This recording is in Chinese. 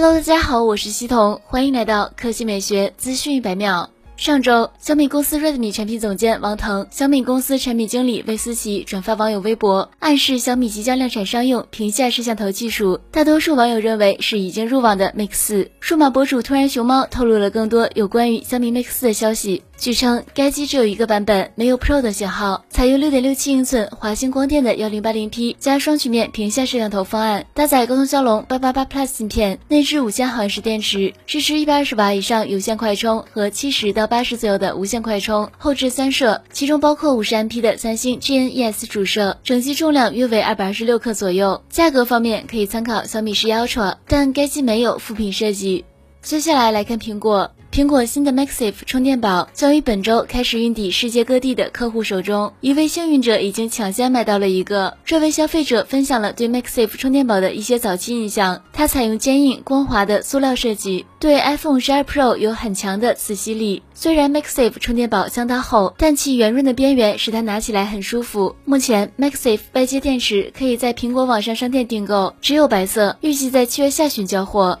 Hello，大家好，我是西彤，欢迎来到科技美学资讯一百秒。上周，小米公司 Redmi 产品总监王腾、小米公司产品经理魏思琪转发网友微博，暗示小米即将量产商用屏下摄像头技术。大多数网友认为是已经入网的 Mix 四。数码博主突然熊猫透露了更多有关于小米 Mix 四的消息。据称，该机只有一个版本，没有 Pro 的型号，采用六点六七英寸华星光电的幺零八零 P 加双曲面屏下摄像头方案，搭载高通骁龙八八八 Plus 芯片，内置五千毫安时电池，支持一百二十瓦以上有线快充和七十到八十左右的无线快充，后置三摄，其中包括五十 MP 的三星 GN-ES 主摄，整机重量约为二百二十六克左右。价格方面可以参考小米十一 Ultra，但该机没有副屏设计。接下来来看苹果。苹果新的 MaxSafe 充电宝将于本周开始运抵世界各地的客户手中。一位幸运者已经抢先买到了一个。这位消费者分享了对 MaxSafe 充电宝的一些早期印象。它采用坚硬光滑的塑料设计，对 iPhone 12 Pro 有很强的磁吸力。虽然 MaxSafe 充电宝相当厚，但其圆润的边缘使它拿起来很舒服。目前，MaxSafe 外接电池可以在苹果网上商店订购，只有白色，预计在七月下旬交货。